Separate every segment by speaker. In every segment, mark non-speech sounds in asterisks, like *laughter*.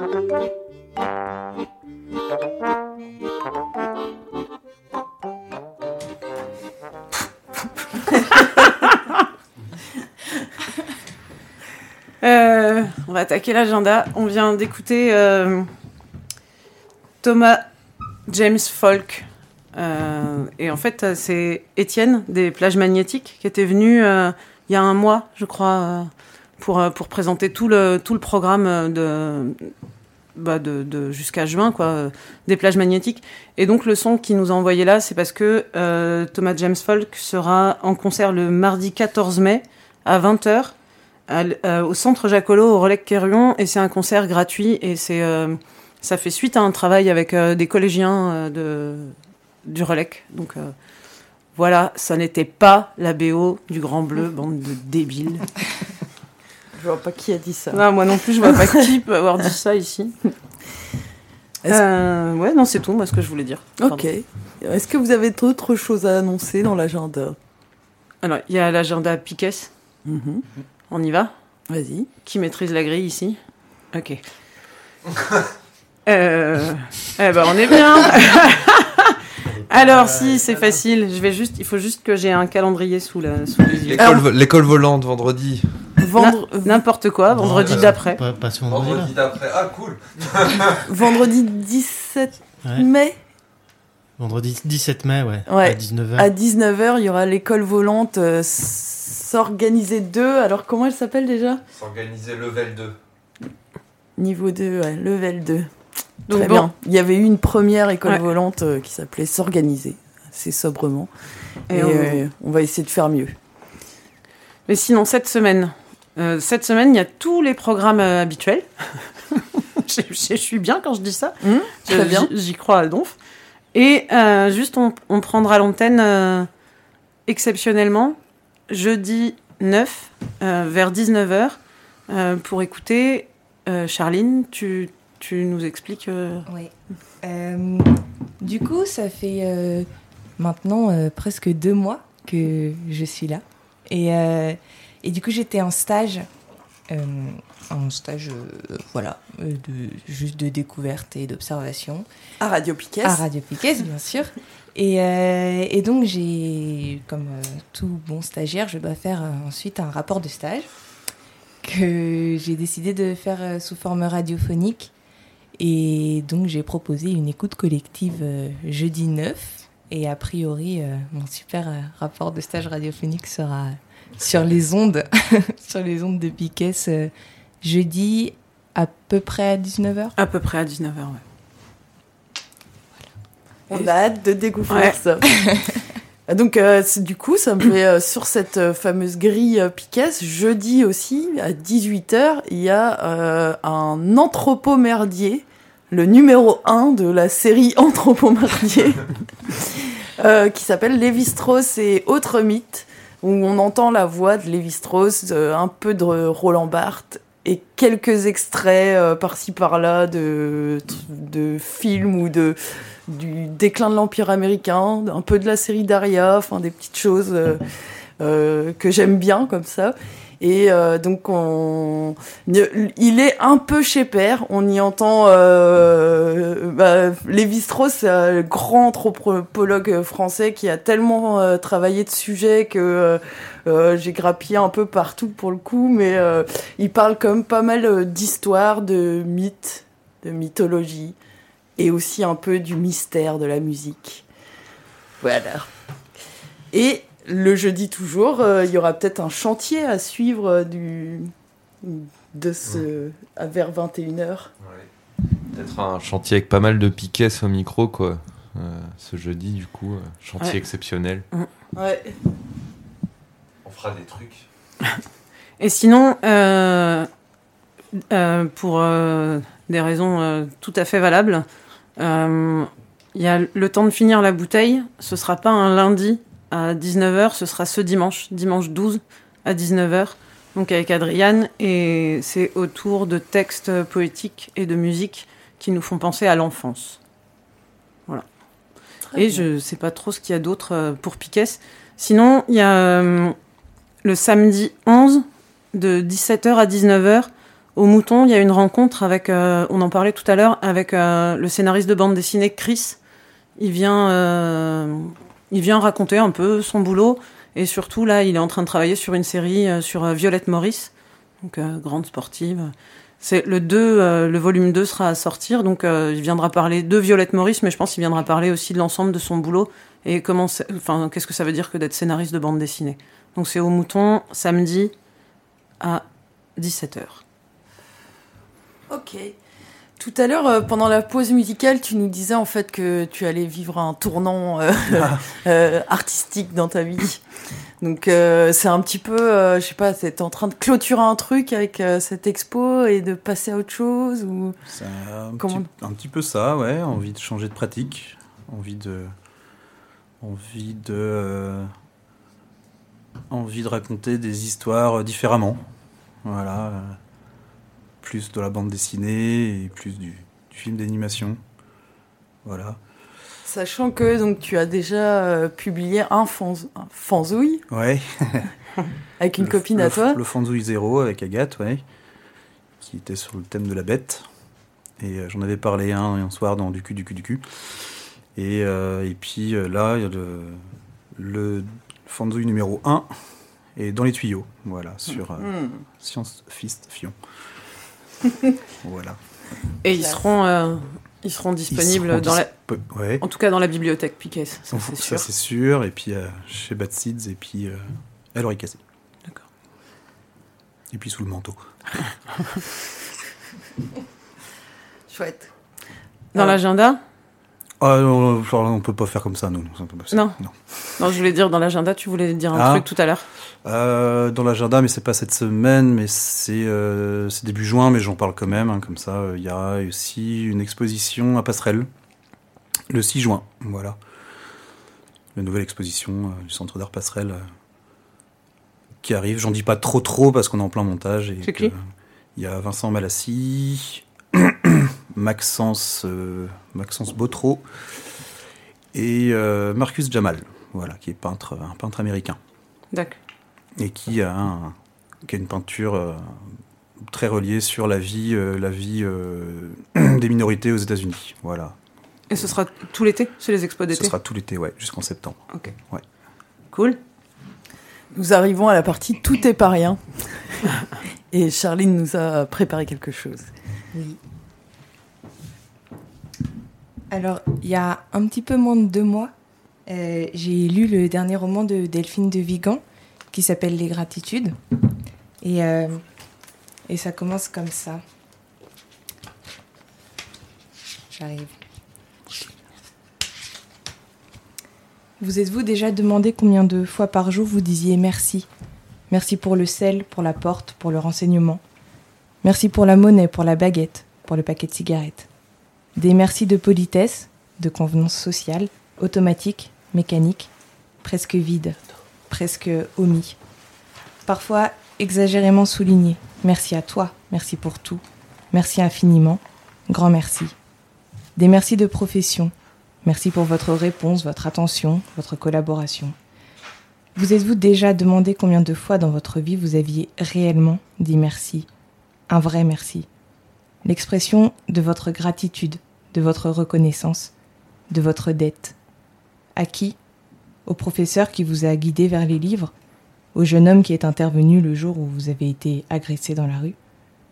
Speaker 1: *laughs*
Speaker 2: Euh, on va attaquer l'agenda. On vient d'écouter euh, Thomas James Folk. Euh, et en fait, c'est Étienne des plages magnétiques qui était venu il y a un mois, je crois, pour, euh, pour présenter tout le, tout le programme de, bah de, de jusqu'à juin, quoi, euh, des plages magnétiques. Et donc, le son qu'il nous a envoyé là, c'est parce que euh, Thomas James Folk sera en concert le mardi 14 mai à 20h à l- euh, au centre Jacolot, au Relais Quérion, et c'est un concert gratuit. Et c'est, euh, ça fait suite à un travail avec euh, des collégiens euh, de, du Relec. Donc euh, voilà, ça n'était pas la BO du Grand Bleu, bande de débiles. *laughs*
Speaker 3: Je vois pas qui a dit ça.
Speaker 2: Non, moi non plus, je vois pas *laughs* qui peut avoir dit ça ici. Euh, ouais, non, c'est tout, moi, ce que je voulais dire. Pardon.
Speaker 3: Ok. Est-ce que vous avez d'autres choses à annoncer dans l'agenda?
Speaker 2: Alors, il y a l'agenda Piquet.
Speaker 3: Mhm.
Speaker 2: On y va?
Speaker 3: Vas-y.
Speaker 2: Qui maîtrise la grille ici? Ok. euh, eh ben, on est bien. *laughs* Alors, si, c'est facile. Je vais juste, il faut juste que j'ai un calendrier sous, la, sous
Speaker 4: l'école volante vendredi.
Speaker 3: Vendre-
Speaker 2: N'importe quoi, vendredi d'après.
Speaker 5: Pas, pas ce vendredi-là.
Speaker 4: Vendredi d'après. Ah, cool. *laughs*
Speaker 3: vendredi 17
Speaker 5: Ouais.
Speaker 3: mai
Speaker 5: Vendredi 17 mai, ouais.
Speaker 3: Ouais.
Speaker 5: À 19h.
Speaker 3: à 19h, il y aura l'école volante euh, s'organiser 2. Alors comment elle s'appelle déjà?
Speaker 4: S'organiser level 2.
Speaker 3: Niveau 2, ouais, level 2.
Speaker 2: Donc,
Speaker 3: Très
Speaker 2: bon.
Speaker 3: bien. Il y avait eu une première école
Speaker 2: Ouais.
Speaker 3: volante euh, qui s'appelait s'organiser, assez sobrement. Et,
Speaker 2: Et on-
Speaker 3: euh, on va essayer de faire mieux.
Speaker 2: Mais sinon, cette semaine, euh, cette semaine, il y a tous les programmes euh, habituels. *laughs* je, je- je suis bien quand je dis ça. Je-
Speaker 3: très bien.
Speaker 2: j'y- crois à donf. Et euh, juste, on, on prendra l'antenne exceptionnellement jeudi 9 euh, vers 19h euh, pour écouter. Charline, tu, tu nous expliques.
Speaker 6: Oui. Du coup, ça fait maintenant presque deux mois que je suis là. Et, et du coup, j'étais en stage. euh, en stage, euh, voilà, euh, de, juste de découverte et d'observation.
Speaker 3: À Radio Piquet.
Speaker 6: À Radio Piquet, bien sûr. Et, euh, et donc, j'ai, comme tout bon stagiaire, je dois faire ensuite un rapport de stage que j'ai décidé de faire sous forme radiophonique. Et donc, j'ai proposé une écoute collective jeudi 9. Et a priori, mon super rapport de stage radiophonique sera sur les ondes, *laughs* sur les ondes de Piquet euh, jeudi à peu près à 19h.
Speaker 2: à peu près à 19h. Ouais.
Speaker 3: On a hâte de découvrir
Speaker 2: Ouais.
Speaker 3: ça. *laughs* Donc, euh, c'est- du coup, ça me fait euh, sur cette euh, fameuse grille euh, Piquet, jeudi aussi, à 18h, il y a euh, un anthropomerdier, le numéro 1 de la série *laughs* Anthropomerdier, euh, qui s'appelle Lévi-Strauss et autres mythes, où on entend la voix de Lévi-Strauss, euh, un peu de Roland Barthes, et quelques extraits euh, par-ci par-là de, de films ou de du déclin de l'Empire américain, un peu de la série Daria, enfin des petites choses euh, que j'aime bien comme ça. Et euh, donc on, il est un peu chez père. On y entend euh, bah, Lévi-Strauss, un grand anthropologue français qui a tellement euh, travaillé de sujets que euh, euh, j'ai grappillé un peu partout pour le coup, mais euh, il parle quand même pas mal euh, d'histoires, de mythes, de mythologie et aussi un peu du mystère de la musique. Voilà. Et le jeudi toujours, euh, il y aura peut-être un chantier à suivre euh, du de ce à vers 21h.
Speaker 4: Peut-être un chantier avec pas mal de piquets au micro, quoi. Euh, ce jeudi, du coup, euh, chantier
Speaker 2: Ouais.
Speaker 4: exceptionnel.
Speaker 3: Ouais.
Speaker 4: On fera des trucs. *laughs*
Speaker 2: Et sinon, euh, euh, pour euh, des raisons euh, tout à fait valables, euh, il y a le temps de finir la bouteille. Ce sera pas un lundi à 19h, ce sera ce dimanche, dimanche 12 à 19h, donc avec Adriane. Et c'est autour de textes poétiques et de musique qui nous font penser à l'enfance. Voilà.
Speaker 3: Très
Speaker 2: Et
Speaker 3: bien.
Speaker 2: je sais pas trop ce qu'il y a d'autre euh, pour Piquet. Sinon, il y a euh, le samedi 11 de 17h à 19h au Mouton. Il y a une rencontre avec, euh, on en parlait tout à l'heure, avec euh, le scénariste de bande dessinée Chris. Il vient, il vient raconter un peu son boulot et surtout là, il est en train de travailler sur une série euh, sur euh, Violette Maurice, donc euh, grande sportive. C'est le 2, le volume 2 sera à sortir, donc il viendra parler de Violette Maurice, mais je pense qu'il viendra parler aussi de l'ensemble de son boulot et comment, enfin, qu'est-ce que ça veut dire que d'être scénariste de bande dessinée. Donc c'est au Mouton, samedi à 17h.
Speaker 3: Ok. Tout à l'heure, euh, pendant la pause musicale, tu nous disais en fait que tu allais vivre un tournant euh, *laughs* euh, artistique dans ta vie. Donc c'est un petit peu, je sais pas, t'es en train de clôturer un truc avec cette expo et de passer à autre chose ou
Speaker 7: un,
Speaker 3: Comment-
Speaker 7: petit, un petit peu ça, ouais. Envie de changer de pratique, envie de, envie de, envie de raconter des histoires différemment. Voilà, plus de la bande dessinée et plus du, du film d'animation. Voilà.
Speaker 3: Sachant que donc tu as déjà euh, publié un, fanz- un fanzouille
Speaker 7: Ouais. *laughs*
Speaker 3: avec une
Speaker 7: Le-
Speaker 3: copine
Speaker 7: le,
Speaker 3: à toi.
Speaker 7: Le Fanzouille Zéro avec Agathe, ouais. Qui était sur le thème de la bête. Et euh, j'en avais parlé un, un soir dans Du cul, du cul, du cul. Et, euh, et puis là, le, le Fanzouille numéro 1 et dans les tuyaux. Voilà, sur
Speaker 3: Hmm.
Speaker 7: Science Fist Fion. *laughs* voilà.
Speaker 2: Et ils seront, euh, ils seront
Speaker 7: Ils
Speaker 2: disponibles
Speaker 7: seront
Speaker 2: dans la,
Speaker 7: Ouais.
Speaker 2: en tout cas dans la bibliothèque Piquet, ça c'est
Speaker 7: Ça,
Speaker 2: sûr.
Speaker 7: c'est sûr. Et puis euh, chez Bad Seeds et puis euh, à l'oreille cassée.
Speaker 2: D'accord.
Speaker 7: Et puis sous le manteau. *laughs*
Speaker 3: Chouette.
Speaker 2: Dans l'agenda
Speaker 7: Ah non, on peut pas faire comme ça, nous.
Speaker 2: Non. Non, je voulais dire dans l'agenda, tu voulais dire un
Speaker 7: Ah.
Speaker 2: truc tout à l'heure?
Speaker 7: Euh, dans l'agenda, mais c'est pas cette semaine, mais c'est euh, début juin, mais j'en parle quand même. hein, comme ça, euh, il y a aussi une exposition à Passerelle le 6 juin. Voilà. La nouvelle exposition du Centre d'art Passerelle qui arrive. J'en dis pas trop trop parce qu'on est en plein montage.
Speaker 2: C'est qui?
Speaker 7: Il y a Vincent Malassi, Maxence, euh, Maxence Botreau et euh, Marcus Jamal, voilà, qui est peintre, un peintre américain
Speaker 2: D'accord.
Speaker 7: et qui a, un- qui a une peinture euh, très reliée sur la vie, euh, la vie euh, *clears throat* des minorités aux États-Unis. Voilà.
Speaker 2: Et ce sera tout l'été C'est les expos
Speaker 7: Ce
Speaker 2: d'été
Speaker 7: sera tout l'été, ouais, jusqu'en septembre.
Speaker 2: Ok.
Speaker 7: Ouais.
Speaker 2: Cool.
Speaker 3: Nous arrivons à la partie Tout est pas rien. Et Charline nous a préparé quelque chose.
Speaker 6: Oui. Alors, il y a un petit peu moins de deux mois, euh, j'ai lu le dernier roman de Delphine de Vigan qui s'appelle Les Gratitudes. Et, euh, et ça commence comme ça. J'arrive. Vous êtes-vous déjà demandé combien de fois par jour vous disiez merci? Merci pour le sel, pour la porte, pour le renseignement. Merci pour la monnaie, pour la baguette, pour le paquet de cigarettes. Des merci de politesse, de convenance sociale, automatique, mécanique, presque vide, presque omis. Parfois exagérément souligné. Merci à toi, merci pour tout, merci infiniment, grand merci. Des merci de profession. Merci pour votre réponse, votre attention, votre collaboration. Vous êtes-vous déjà demandé combien de fois dans votre vie vous aviez réellement dit merci? Un vrai merci. L'expression de votre gratitude, de votre reconnaissance, de votre dette. À qui? Au professeur qui vous a guidé vers les livres? Au jeune homme qui est intervenu le jour où vous avez été agressé dans la rue?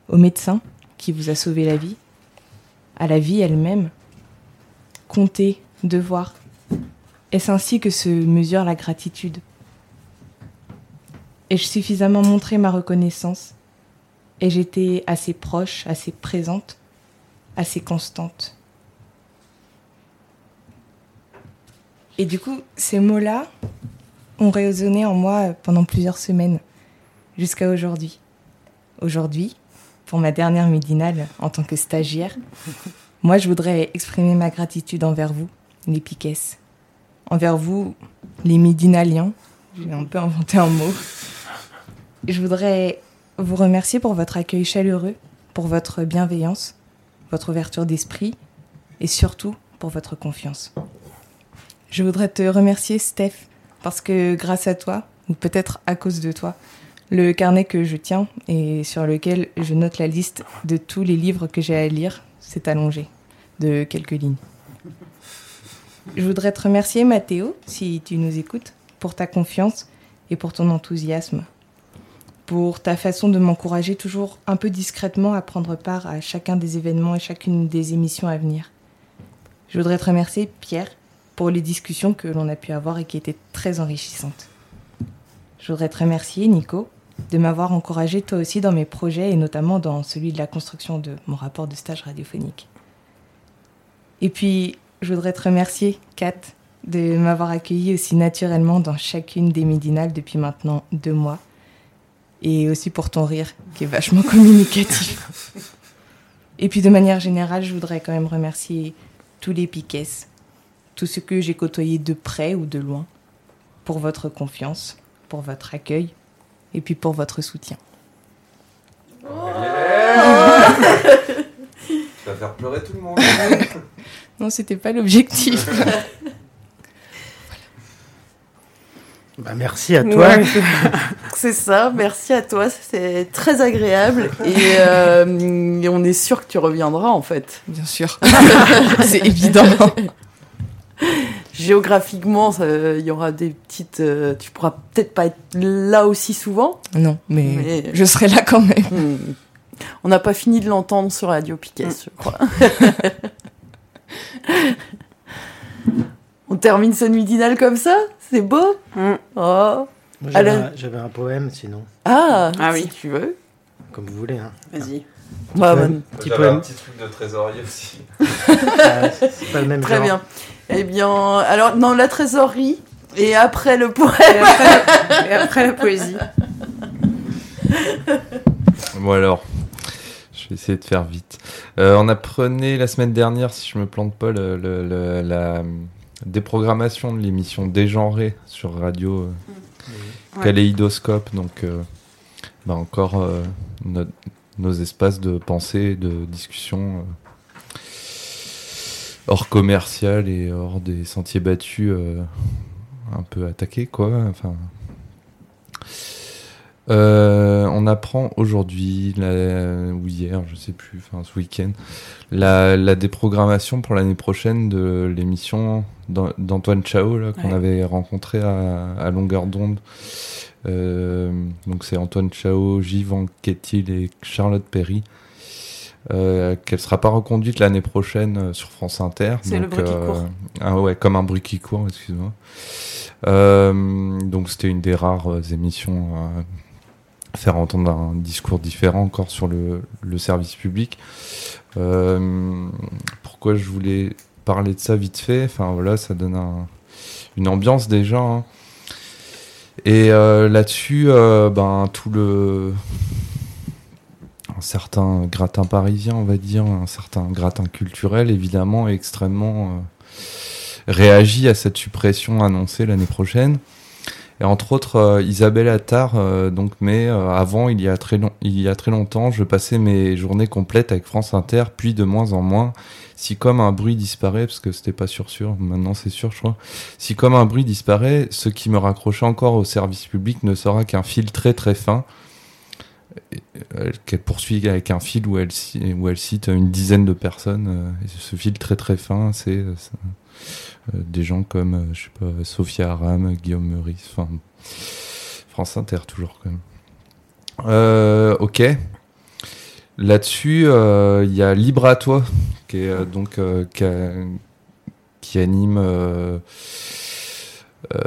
Speaker 6: Au médecin qui vous a sauvé la vie? À la vie elle-même? Compter, devoir. Est-ce ainsi que se mesure la gratitude? Ai-je suffisamment montré ma reconnaissance? Ai-je été assez proche, assez présente, assez constante? Et du coup, ces mots-là ont résonné en moi pendant plusieurs semaines. jusqu'à aujourd'hui. Aujourd'hui, pour ma dernière midinale en tant que stagiaire, *laughs* moi je voudrais exprimer ma gratitude envers vous, les Piquets. Envers vous, les midinaliens. J'ai un peu inventé un mot. Je voudrais vous remercier pour votre accueil chaleureux, pour votre bienveillance, votre ouverture d'esprit et surtout pour votre confiance. Je voudrais te remercier, Steph, parce que grâce à toi, ou peut-être à cause de toi, le carnet que je tiens et sur lequel je note la liste de tous les livres que j'ai à lire s'est allongé de quelques lignes. Je voudrais te remercier, Mathéo, si tu nous écoutes, pour ta confiance et pour ton enthousiasme, pour ta façon de m'encourager toujours un peu discrètement à prendre part à chacun des événements et chacune des émissions à venir. Je voudrais te remercier, Pierre, pour les discussions que l'on a pu avoir et qui étaient très enrichissantes. Je voudrais te remercier, Nico, de m'avoir encouragé toi aussi dans mes projets et notamment dans celui de la construction de mon rapport de stage radiophonique. Et puis, je voudrais te remercier, Kat, de m'avoir accueilli aussi naturellement dans chacune des midinales depuis maintenant deux mois. Et aussi pour ton rire, qui est vachement *laughs* communicatif. Et puis de manière générale, je voudrais quand même remercier tous les piquets, tous ceux que j'ai côtoyés de près ou de loin, pour votre confiance, pour votre accueil et puis pour votre soutien.
Speaker 4: Tu vas faire pleurer tout le monde. *laughs*
Speaker 6: Non, c'était pas l'objectif. *laughs*
Speaker 5: Bah, merci à toi.
Speaker 2: Ouais. *laughs*
Speaker 3: C'est ça, merci à toi, c'est très agréable et, euh, et on est sûr que tu reviendras en fait.
Speaker 6: Bien sûr. C'est évident. *laughs*
Speaker 3: Géographiquement, il y aura des petites. euh, tu pourras peut-être pas être là aussi souvent.
Speaker 6: Non, mais,
Speaker 3: Mais-
Speaker 6: je serai là quand même.
Speaker 3: Hmm. On n'a pas fini de l'entendre sur Radio Piquet,
Speaker 2: Mm.
Speaker 3: je crois. *laughs* On termine ce midinal comme ça? C'est beau?
Speaker 2: Mm.
Speaker 3: Oh
Speaker 5: J'avais
Speaker 3: Alors-
Speaker 5: un, j'avais un poème, sinon,
Speaker 3: Ah,
Speaker 2: Ah
Speaker 3: si
Speaker 2: oui.
Speaker 3: tu veux.
Speaker 5: comme vous voulez. Hein.
Speaker 2: Vas-y.
Speaker 3: Bah, bah,
Speaker 5: Petit
Speaker 4: J'avais
Speaker 5: poème.
Speaker 4: un petit truc de trésorier aussi. *laughs*
Speaker 5: Ah, c'est pas le même
Speaker 3: très
Speaker 5: genre.
Speaker 3: bien. Eh bien, alors, non, la trésorerie. Et après le poème.
Speaker 2: Et après, et après la poésie.
Speaker 4: Bon alors, je vais essayer de faire vite. Euh, on apprenait la semaine dernière, si je me plante pas, le- le- le- la déprogrammation de l'émission Dégenrée sur radio euh. Kaléidoscope. Donc, euh, bah, encore euh, no- nos espaces de pensée, et de discussion euh, hors commercial et hors des sentiers battus, euh, un peu attaqués, quoi. Enfin. Euh, on apprend aujourd'hui, ou hier, je sais plus, enfin ce week-end, la, la déprogrammation pour l'année prochaine de l'émission d'An- d'Antoine Chao là, qu'on
Speaker 2: Ouais.
Speaker 4: avait rencontré à, à longueur d'onde. Euh, donc c'est Antoine Chao, Gilles Anquetil et Charlotte Perry. Euh, qu'elle sera pas reconduite l'année prochaine euh, sur France Inter.
Speaker 2: C'est le bruit qui court.
Speaker 4: Ah ouais, comme un bruit qui court, excuse-moi. Euh, donc c'était une des rares euh, émissions à faire entendre un discours différent encore sur le, le service public. Euh, pourquoi je voulais parler de ça vite fait? Enfin voilà, ça donne un- une ambiance déjà. hein. Et euh, là-dessus, euh, ben tout le un certain gratin parisien, on va dire, un certain gratin culturel, évidemment, extrêmement euh, réagit à cette suppression annoncée l'année prochaine. Et entre autres, euh, Isabelle Attard, euh, donc, mais avant, il y, a très il y a très longtemps, je passais mes journées complètes avec France Inter, puis de moins en moins, si comme un bruit disparaît, parce que c'était pas sûr sûr, maintenant c'est sûr, je crois, si comme un bruit disparaît, ce qui me raccrochait encore au service public ne sera qu'un fil très très fin, qu'elle poursuit avec un fil où elle, cite une dizaine de personnes, euh, ce fil très très fin, c'est euh, euh, des gens comme, euh, je sais pas, Sophia Aram, Guillaume Meurice, enfin, France Inter toujours quand même. Euh, ok. Là-dessus, euh, il y a Libre à toi, qui est euh, donc euh, qui, qui anime euh, euh,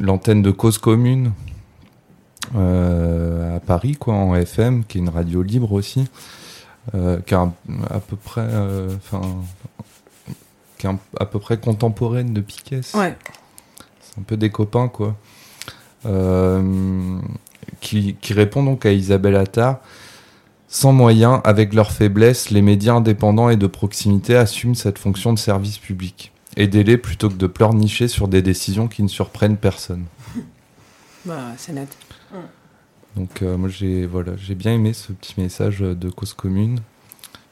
Speaker 4: l'antenne de Cause Commune euh, à Paris, quoi, en FM, qui est une radio libre aussi, euh, qui est à peu près, euh, enfin, qui est à peu près contemporaine de Piquet.
Speaker 2: Ouais.
Speaker 4: C'est un peu des copains, quoi. Euh, qui, qui répond donc à Isabelle Attard. Sans moyens, avec leurs faiblesses, les médias indépendants et de proximité assument cette fonction de service public. Aidez-les plutôt que de pleurnicher sur des décisions qui ne surprennent personne.
Speaker 2: Bah, c'est net.
Speaker 4: Donc euh, moi j'ai voilà j'ai bien aimé ce petit message de cause commune,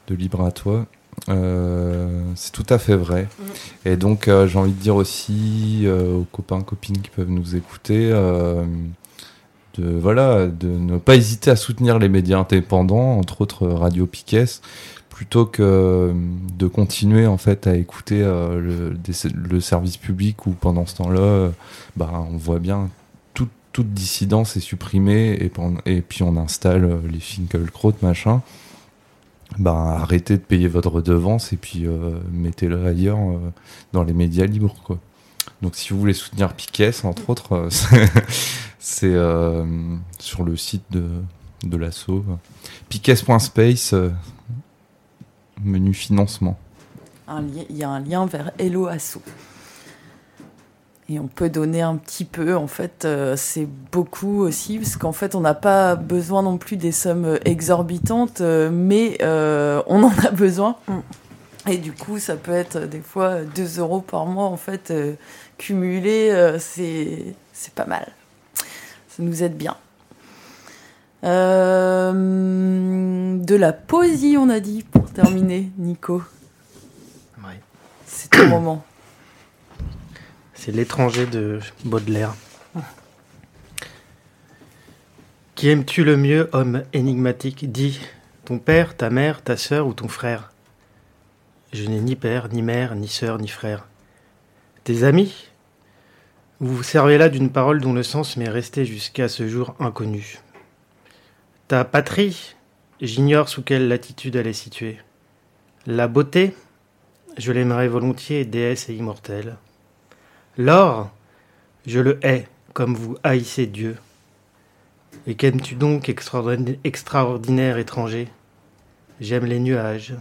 Speaker 4: de libre à toi. Euh, c'est tout à fait vrai. Et donc euh, j'ai envie de dire aussi aux copains copines qui peuvent nous écouter de voilà de ne pas hésiter à soutenir les médias indépendants, entre autres Radio Piquet, plutôt que de continuer en fait à écouter le, des- le service public où pendant ce temps-là, bah on voit bien toute, dissidence est supprimée et, puis on installe euh, les Finkelkraut machin. Bah, arrêtez de payer votre redevance et puis euh, mettez-le ailleurs euh, dans les médias libres quoi. Donc si vous voulez soutenir Piquet entre autres, *laughs* c'est- sur le site de, de l'assaut. Piquet.space, menu financement.
Speaker 3: Il y a un lien vers Hello Asso. Et on peut donner un petit peu, en fait, euh, c'est beaucoup aussi, parce qu'en fait, on n'a pas besoin non plus des sommes exorbitantes, euh, mais euh, on en a besoin.
Speaker 2: Mm.
Speaker 3: Et du coup, ça peut être des fois 2 euros par mois, en fait, euh, cumulé, euh, c'est c'est pas mal. Ça nous aide bien. Euh, de la poésie, on a dit, pour terminer, Nico.
Speaker 5: Ouais.
Speaker 3: C'est ton moment.
Speaker 5: C'est l'étranger de Baudelaire. Qui aimes-tu le mieux, homme énigmatique? Dis, ton père, ta mère, ta sœur ou ton frère? Je n'ai ni père, ni mère, ni sœur, ni frère. Tes amis? Vous vous servez là d'une parole dont le sens m'est resté jusqu'à ce jour inconnu. Ta patrie? J'ignore sous quelle latitude elle est située. La beauté? Je l'aimerais volontiers, déesse et immortelle. L'or, je le hais comme vous haïssez Dieu. Et qu'aimes-tu donc, extraordinaire, étranger? J'aime les nuages,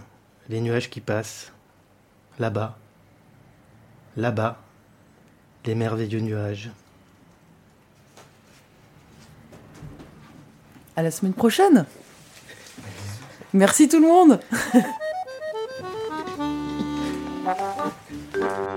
Speaker 5: les nuages qui passent. Là-bas, là-bas, les merveilleux nuages.
Speaker 3: À la semaine prochaine. Merci tout le monde. *laughs*